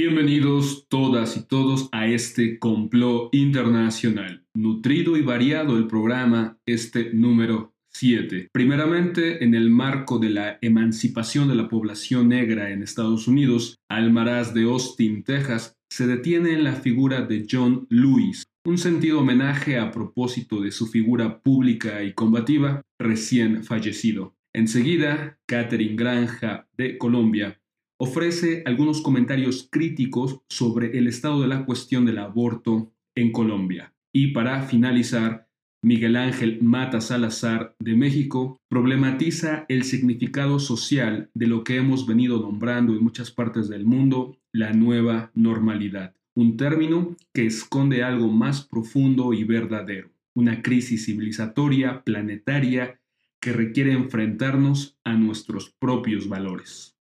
Bienvenidos todas y todos a este complot internacional. Nutrido y variado el programa, este número 7. Primeramente, en el marco de la emancipación de la población negra en Estados Unidos, Almaraz de Austin, Texas, se detiene en la figura de John Lewis, un sentido homenaje a propósito de su figura pública y combativa recién fallecido. Enseguida, Catherine Granja de Colombia ofrece algunos comentarios críticos sobre el estado de la cuestión del aborto en Colombia. Y para finalizar, Miguel Ángel Mata Salazar de México problematiza el significado social de lo que hemos venido nombrando en muchas partes del mundo la nueva normalidad, un término que esconde algo más profundo y verdadero, una crisis civilizatoria planetaria que requiere enfrentarnos a nuestros propios valores.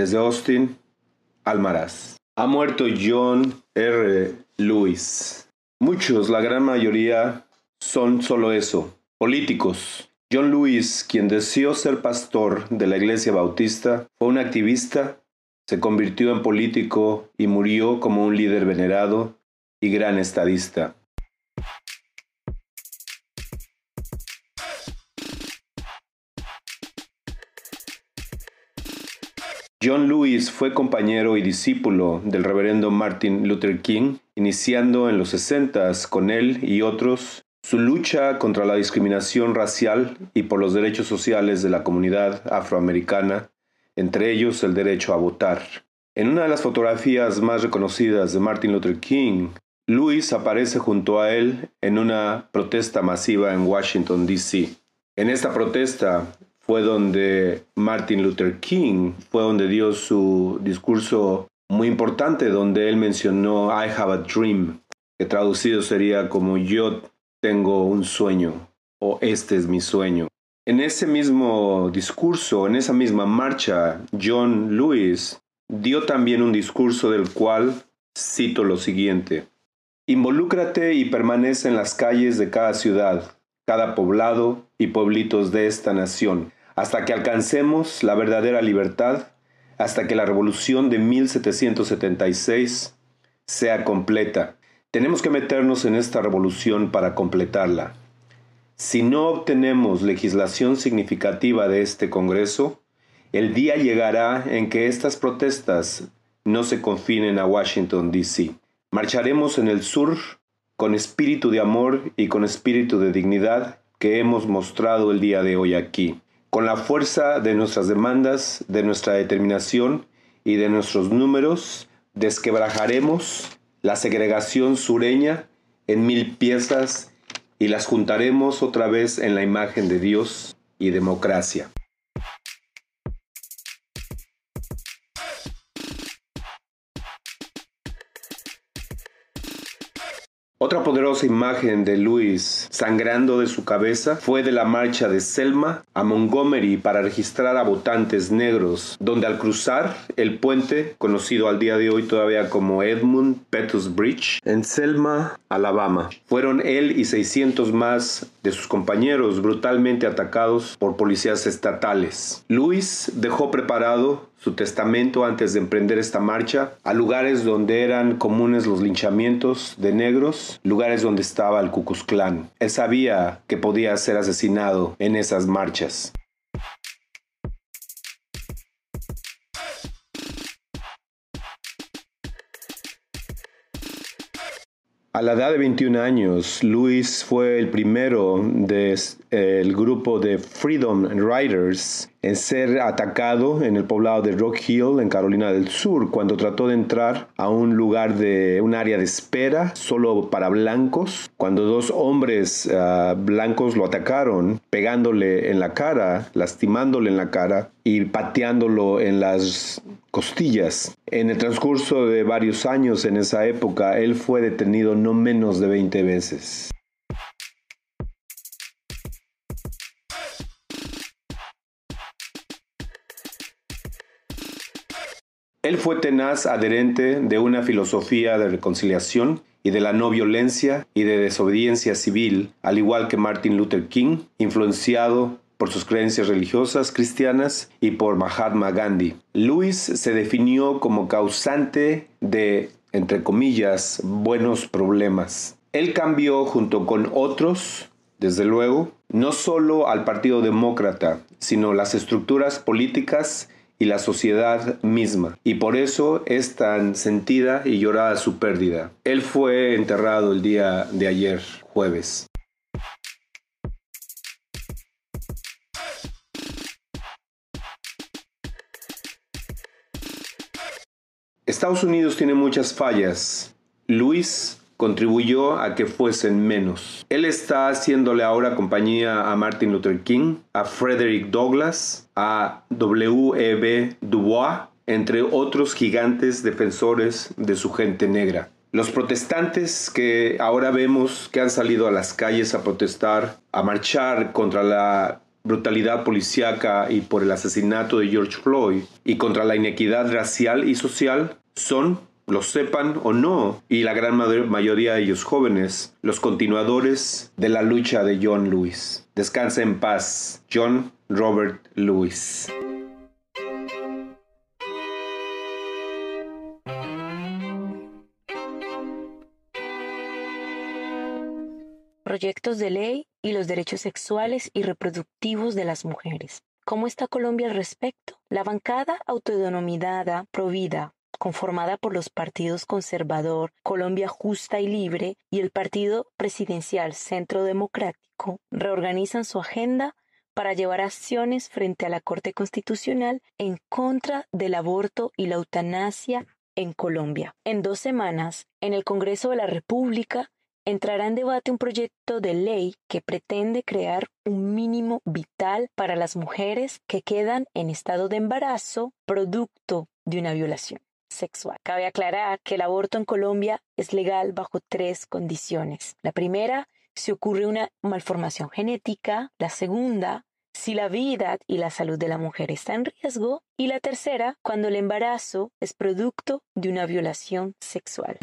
Desde Austin, Almaraz. Ha muerto John R. Lewis. Muchos, la gran mayoría, son solo eso, políticos. John Lewis, quien deseó ser pastor de la Iglesia Bautista, fue un activista, se convirtió en político y murió como un líder venerado y gran estadista. John Lewis fue compañero y discípulo del reverendo Martin Luther King, iniciando en los 60 con él y otros su lucha contra la discriminación racial y por los derechos sociales de la comunidad afroamericana, entre ellos el derecho a votar. En una de las fotografías más reconocidas de Martin Luther King, Lewis aparece junto a él en una protesta masiva en Washington, D.C. En esta protesta, fue donde Martin Luther King, fue donde dio su discurso muy importante, donde él mencionó I have a dream, que traducido sería como yo tengo un sueño o este es mi sueño. En ese mismo discurso, en esa misma marcha, John Lewis dio también un discurso del cual cito lo siguiente. Involúcrate y permanece en las calles de cada ciudad, cada poblado y pueblitos de esta nación hasta que alcancemos la verdadera libertad, hasta que la revolución de 1776 sea completa. Tenemos que meternos en esta revolución para completarla. Si no obtenemos legislación significativa de este Congreso, el día llegará en que estas protestas no se confinen a Washington, D.C. Marcharemos en el sur con espíritu de amor y con espíritu de dignidad que hemos mostrado el día de hoy aquí. Con la fuerza de nuestras demandas, de nuestra determinación y de nuestros números, desquebrajaremos la segregación sureña en mil piezas y las juntaremos otra vez en la imagen de Dios y democracia. Otra poderosa imagen de Luis sangrando de su cabeza fue de la marcha de Selma a Montgomery para registrar a votantes negros, donde al cruzar el puente, conocido al día de hoy todavía como Edmund Pettus Bridge, en Selma, Alabama, fueron él y 600 más de sus compañeros brutalmente atacados por policías estatales. Luis dejó preparado su testamento antes de emprender esta marcha a lugares donde eran comunes los linchamientos de negros, lugares donde estaba el Ku. Él sabía que podía ser asesinado en esas marchas. A la edad de 21 años, Luis fue el primero del eh, grupo de Freedom Riders en ser atacado en el poblado de Rock Hill, en Carolina del Sur, cuando trató de entrar a un lugar de un área de espera solo para blancos, cuando dos hombres ah, blancos lo atacaron, pegándole en la cara, lastimándole en la cara y pateándolo en las costillas. En el transcurso de varios años en esa época, él fue detenido no menos de 20 veces. Él fue tenaz adherente de una filosofía de reconciliación y de la no violencia y de desobediencia civil, al igual que Martin Luther King, influenciado por sus creencias religiosas cristianas y por Mahatma Gandhi. Luis se definió como causante de, entre comillas, buenos problemas. Él cambió junto con otros, desde luego, no solo al Partido Demócrata, sino las estructuras políticas y la sociedad misma. Y por eso es tan sentida y llorada su pérdida. Él fue enterrado el día de ayer, jueves. Estados Unidos tiene muchas fallas. Luis contribuyó a que fuesen menos. Él está haciéndole ahora compañía a Martin Luther King, a Frederick Douglass, a W.E.B. Du Bois, entre otros gigantes defensores de su gente negra. Los protestantes que ahora vemos que han salido a las calles a protestar, a marchar contra la brutalidad policíaca y por el asesinato de George Floyd y contra la inequidad racial y social son, lo sepan o no, y la gran mayoría de ellos jóvenes, los continuadores de la lucha de John Lewis. Descansa en paz, John Robert Lewis. proyectos de ley y los derechos sexuales y reproductivos de las mujeres. ¿Cómo está Colombia al respecto? La bancada autodenominada Provida, conformada por los partidos conservador, Colombia Justa y Libre y el Partido Presidencial Centro Democrático, reorganizan su agenda para llevar acciones frente a la Corte Constitucional en contra del aborto y la eutanasia en Colombia. En dos semanas, en el Congreso de la República, entrará en debate un proyecto de ley que pretende crear un mínimo vital para las mujeres que quedan en estado de embarazo producto de una violación Cabe aclarar que el aborto en Colombia es legal bajo tres condiciones. La primera, si ocurre una malformación genética. La segunda, si la vida y la salud de la mujer está en riesgo. Y la tercera, cuando el embarazo es producto de una violación sexual.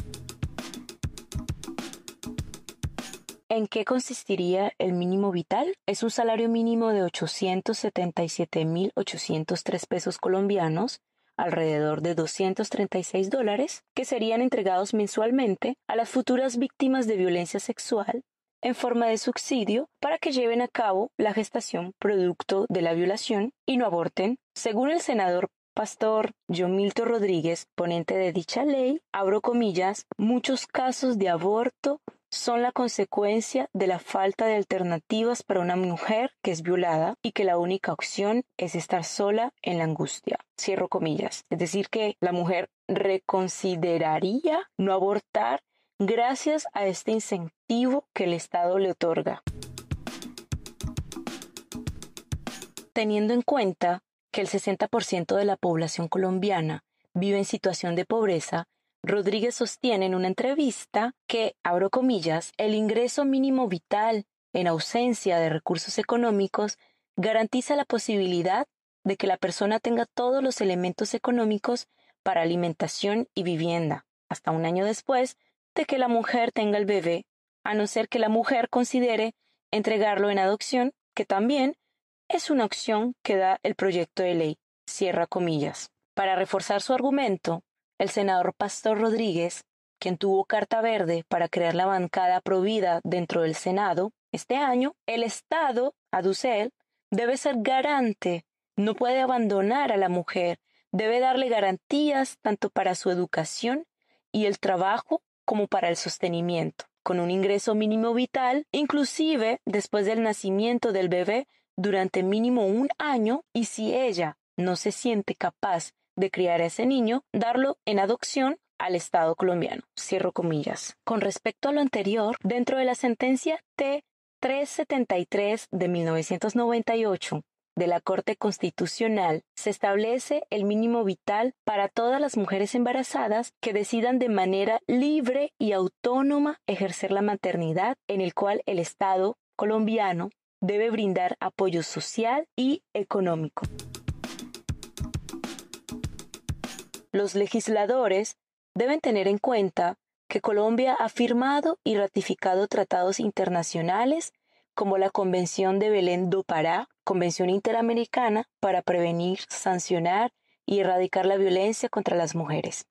¿En qué consistiría el mínimo vital? Es un salario mínimo de 877.803 pesos colombianos, alrededor de 236 dólares, que serían entregados mensualmente a las futuras víctimas de violencia sexual en forma de subsidio para que lleven a cabo la gestación producto de la violación y no aborten. Según el senador Pastor John Milton Rodríguez, ponente de dicha ley, abro comillas, muchos casos de aborto son la consecuencia de la falta de alternativas para una mujer que es violada y que la única opción es estar sola en la angustia. Cierro comillas. Es decir, que la mujer reconsideraría no abortar gracias a este incentivo que el Estado le otorga. Teniendo en cuenta que el 60% de la población colombiana vive en situación de pobreza, Rodríguez sostiene en una entrevista que, abro comillas, el ingreso mínimo vital en ausencia de recursos económicos garantiza la posibilidad de que la persona tenga todos los elementos económicos para alimentación y vivienda, hasta un año después de que la mujer tenga el bebé, a no ser que la mujer considere entregarlo en adopción, que también es una opción que da el proyecto de ley. Cierra comillas. Para reforzar su argumento, el senador Pastor Rodríguez, quien tuvo carta verde para crear la bancada provida dentro del Senado, este año, el Estado, aduce él, debe ser garante, no puede abandonar a la mujer, debe darle garantías tanto para su educación y el trabajo como para el sostenimiento, con un ingreso mínimo vital, inclusive después del nacimiento del bebé durante mínimo un año, y si ella no se siente capaz de criar a ese niño, darlo en adopción al Estado colombiano. Cierro comillas. Con respecto a lo anterior, dentro de la sentencia T373 de 1998 de la Corte Constitucional se establece el mínimo vital para todas las mujeres embarazadas que decidan de manera libre y autónoma ejercer la maternidad en el cual el Estado colombiano debe brindar apoyo social y económico. Los legisladores deben tener en cuenta que Colombia ha firmado y ratificado tratados internacionales como la Convención de Belén do Pará, Convención Interamericana para prevenir, sancionar y erradicar la violencia contra las mujeres,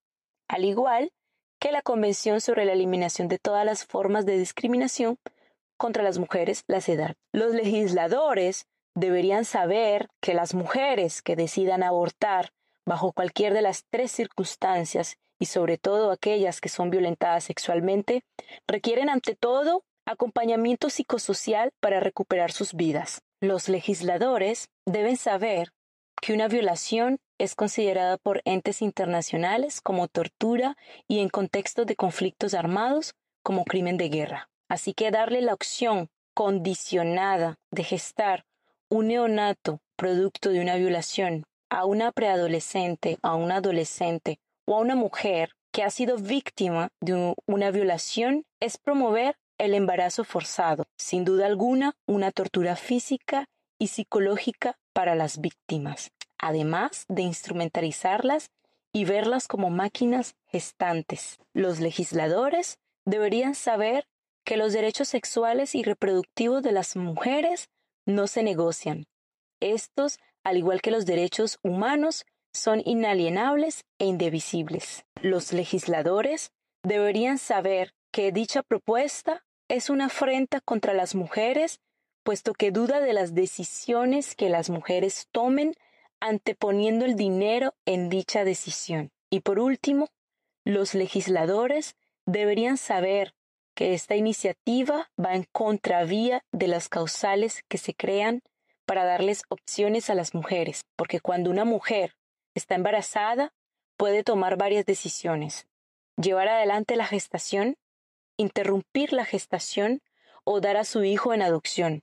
al igual que la Convención sobre la eliminación de todas las formas de discriminación contra las mujeres, la CEDAW. Los legisladores deberían saber que las mujeres que decidan abortar bajo cualquier de las tres circunstancias y sobre todo aquellas que son violentadas sexualmente, requieren ante todo acompañamiento psicosocial para recuperar sus vidas. Los legisladores deben saber que una violación es considerada por entes internacionales como tortura y en contextos de conflictos armados como crimen de guerra. Así que darle la opción condicionada de gestar un neonato producto de una violación a una preadolescente, a un adolescente o a una mujer que ha sido víctima de una violación es promover el embarazo forzado, sin duda alguna una tortura física y psicológica para las víctimas, además de instrumentalizarlas y verlas como máquinas gestantes. Los legisladores deberían saber que los derechos sexuales y reproductivos de las mujeres no se negocian. Estos, al igual que los derechos humanos, son inalienables e indivisibles. Los legisladores deberían saber que dicha propuesta es una afrenta contra las mujeres, puesto que duda de las decisiones que las mujeres tomen anteponiendo el dinero en dicha decisión. Y por último, los legisladores deberían saber que esta iniciativa va en contravía de las causales que se crean para darles opciones a las mujeres, porque cuando una mujer está embarazada, puede tomar varias decisiones. Llevar adelante la gestación, interrumpir la gestación o dar a su hijo en adopción.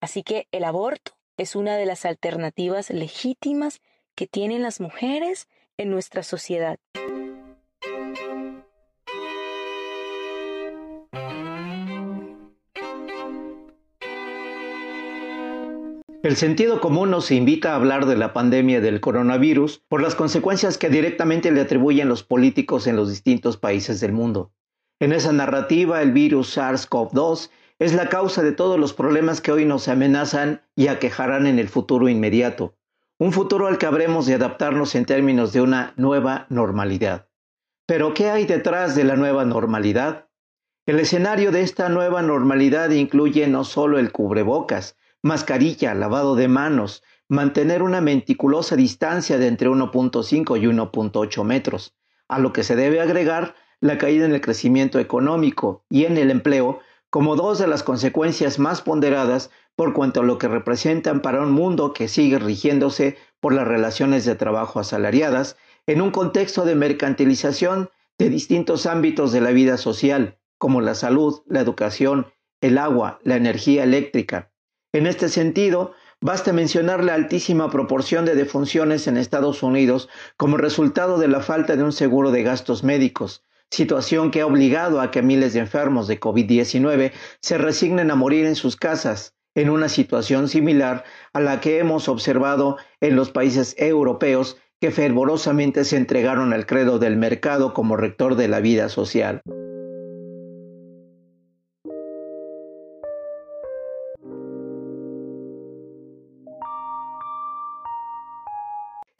Así que el aborto es una de las alternativas legítimas que tienen las mujeres en nuestra sociedad. El sentido común nos invita a hablar de la pandemia del coronavirus por las consecuencias que directamente le atribuyen los políticos en los distintos países del mundo. En esa narrativa, el virus SARS-CoV-2 es la causa de todos los problemas que hoy nos amenazan y aquejarán en el futuro inmediato, un futuro al que habremos de adaptarnos en términos de una nueva normalidad. Pero, ¿qué hay detrás de la nueva normalidad? El escenario de esta nueva normalidad incluye no solo el cubrebocas, mascarilla, lavado de manos, mantener una meticulosa distancia de entre 1.5 y 1.8 metros, a lo que se debe agregar la caída en el crecimiento económico y en el empleo como dos de las consecuencias más ponderadas por cuanto a lo que representan para un mundo que sigue rigiéndose por las relaciones de trabajo asalariadas en un contexto de mercantilización de distintos ámbitos de la vida social, como la salud, la educación, el agua, la energía eléctrica, en este sentido, basta mencionar la altísima proporción de defunciones en Estados Unidos como resultado de la falta de un seguro de gastos médicos, situación que ha obligado a que miles de enfermos de COVID-19 se resignen a morir en sus casas, en una situación similar a la que hemos observado en los países europeos que fervorosamente se entregaron al credo del mercado como rector de la vida social.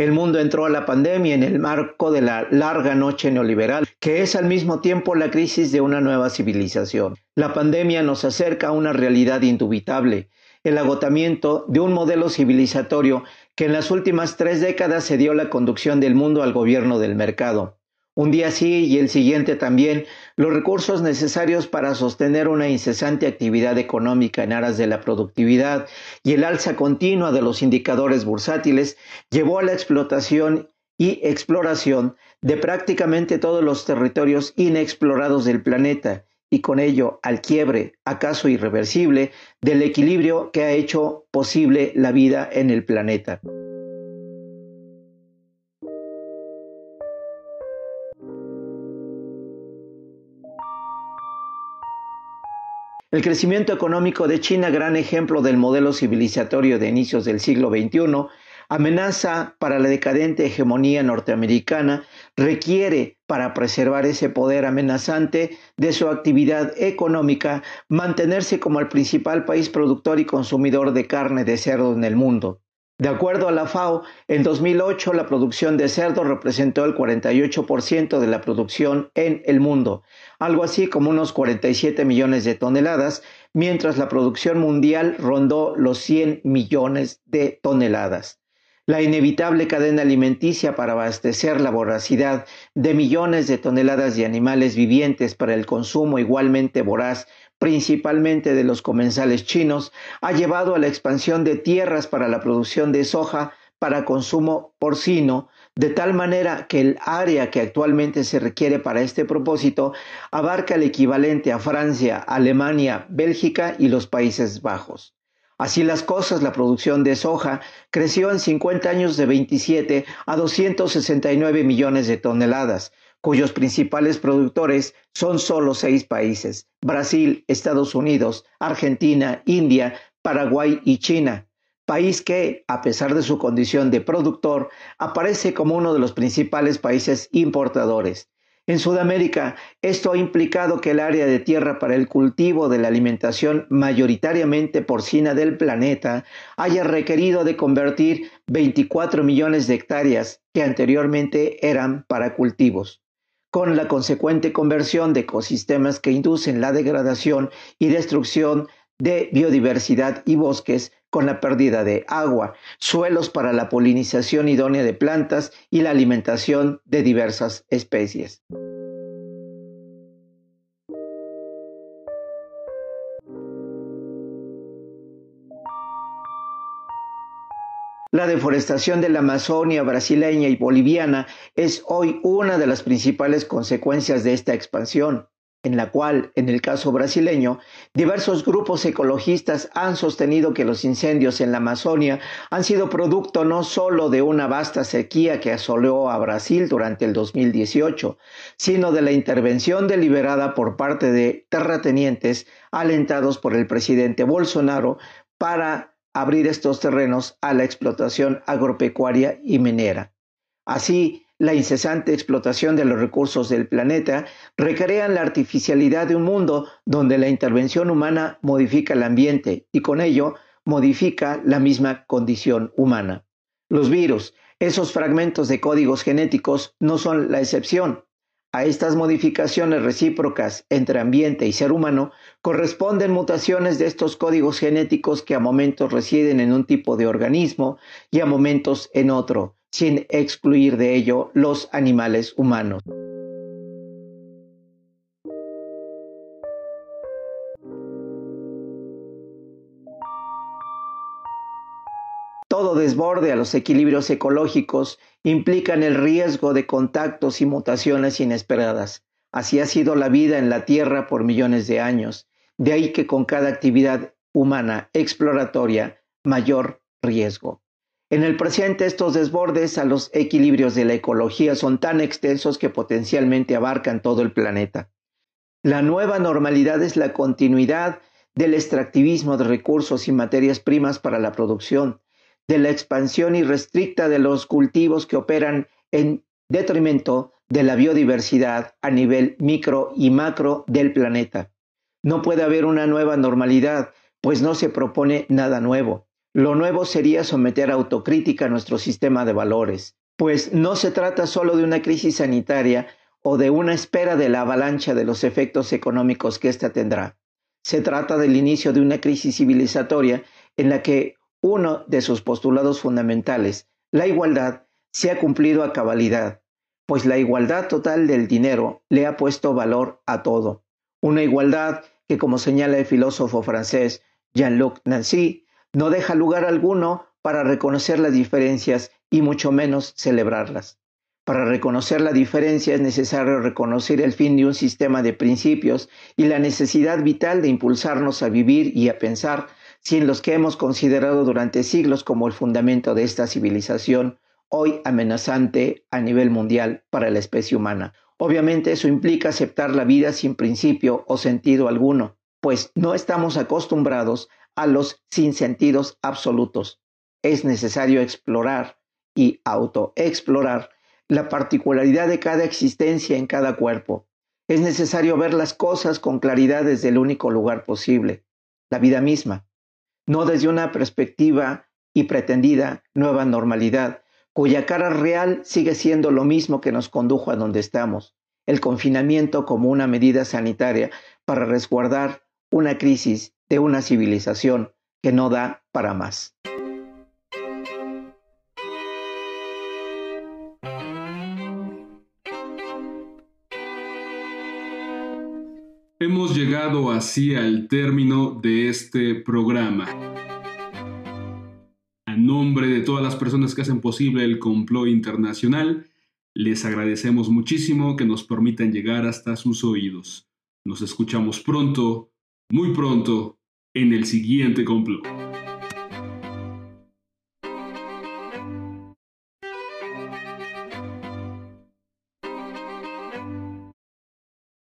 El mundo entró a la pandemia en el marco de la larga noche neoliberal, que es al mismo tiempo la crisis de una nueva civilización. La pandemia nos acerca a una realidad indubitable, el agotamiento de un modelo civilizatorio que en las últimas tres décadas se dio la conducción del mundo al gobierno del mercado. Un día sí y el siguiente también, los recursos necesarios para sostener una incesante actividad económica en aras de la productividad y el alza continua de los indicadores bursátiles llevó a la explotación y exploración de prácticamente todos los territorios inexplorados del planeta y con ello al quiebre, acaso irreversible, del equilibrio que ha hecho posible la vida en el planeta. El crecimiento económico de China, gran ejemplo del modelo civilizatorio de inicios del siglo XXI, amenaza para la decadente hegemonía norteamericana requiere para preservar ese poder amenazante de su actividad económica mantenerse como el principal país productor y consumidor de carne de cerdo en el mundo. De acuerdo a la FAO, en 2008 la producción de cerdo representó el 48% de la producción en el mundo, algo así como unos 47 millones de toneladas, mientras la producción mundial rondó los 100 millones de toneladas. La inevitable cadena alimenticia para abastecer la voracidad de millones de toneladas de animales vivientes para el consumo igualmente voraz principalmente de los comensales chinos, ha llevado a la expansión de tierras para la producción de soja para consumo porcino, de tal manera que el área que actualmente se requiere para este propósito abarca el equivalente a Francia, Alemania, Bélgica y los Países Bajos. Así las cosas, la producción de soja creció en 50 años de 27 a 269 millones de toneladas, cuyos principales productores son solo seis países, Brasil, Estados Unidos, Argentina, India, Paraguay y China, país que, a pesar de su condición de productor, aparece como uno de los principales países importadores. En Sudamérica, esto ha implicado que el área de tierra para el cultivo de la alimentación mayoritariamente porcina del planeta haya requerido de convertir 24 millones de hectáreas que anteriormente eran para cultivos con la consecuente conversión de ecosistemas que inducen la degradación y destrucción de biodiversidad y bosques con la pérdida de agua, suelos para la polinización idónea de plantas y la alimentación de diversas especies. La deforestación de la Amazonia brasileña y boliviana es hoy una de las principales consecuencias de esta expansión, en la cual, en el caso brasileño, diversos grupos ecologistas han sostenido que los incendios en la Amazonia han sido producto no solo de una vasta sequía que asoleó a Brasil durante el 2018, sino de la intervención deliberada por parte de terratenientes alentados por el presidente Bolsonaro para abrir estos terrenos a la explotación agropecuaria y minera. Así, la incesante explotación de los recursos del planeta recrean la artificialidad de un mundo donde la intervención humana modifica el ambiente y con ello modifica la misma condición humana. Los virus, esos fragmentos de códigos genéticos, no son la excepción. A estas modificaciones recíprocas entre ambiente y ser humano corresponden mutaciones de estos códigos genéticos que a momentos residen en un tipo de organismo y a momentos en otro, sin excluir de ello los animales humanos. Desborde a los equilibrios ecológicos implican el riesgo de contactos y mutaciones inesperadas. Así ha sido la vida en la Tierra por millones de años. De ahí que con cada actividad humana exploratoria, mayor riesgo. En el presente estos desbordes a los equilibrios de la ecología son tan extensos que potencialmente abarcan todo el planeta. La nueva normalidad es la continuidad del extractivismo de recursos y materias primas para la producción, de la expansión irrestricta de los cultivos que operan en detrimento de la biodiversidad a nivel micro y macro del planeta. No puede haber una nueva normalidad, pues no se propone nada nuevo. Lo nuevo sería someter a autocrítica a nuestro sistema de valores, pues no se trata solo de una crisis sanitaria o de una espera de la avalancha de los efectos económicos que ésta tendrá. Se trata del inicio de una crisis civilizatoria en la que uno de sus postulados fundamentales, la igualdad, se ha cumplido a cabalidad, pues la igualdad total del dinero le ha puesto valor a todo. Una igualdad que, como señala el filósofo francés Jean-Luc Nancy, no deja lugar alguno para reconocer las diferencias y mucho menos celebrarlas. Para reconocer la diferencia es necesario reconocer el fin de un sistema de principios y la necesidad vital de impulsarnos a vivir y a pensar sin los que hemos considerado durante siglos como el fundamento de esta civilización, hoy amenazante a nivel mundial para la especie humana. Obviamente eso implica aceptar la vida sin principio o sentido alguno, pues no estamos acostumbrados a los sinsentidos absolutos. Es necesario explorar y autoexplorar la particularidad de cada existencia en cada cuerpo. Es necesario ver las cosas con claridad desde el único lugar posible, la vida misma, no desde una perspectiva y pretendida nueva normalidad, cuya cara real sigue siendo lo mismo que nos condujo a donde estamos, el confinamiento como una medida sanitaria para resguardar una crisis de una civilización que no da para más. Hemos llegado así al término de este programa. A nombre de todas las personas que hacen posible el complot internacional, les agradecemos muchísimo que nos permitan llegar hasta sus oídos. Nos escuchamos pronto, muy pronto, en el siguiente complot.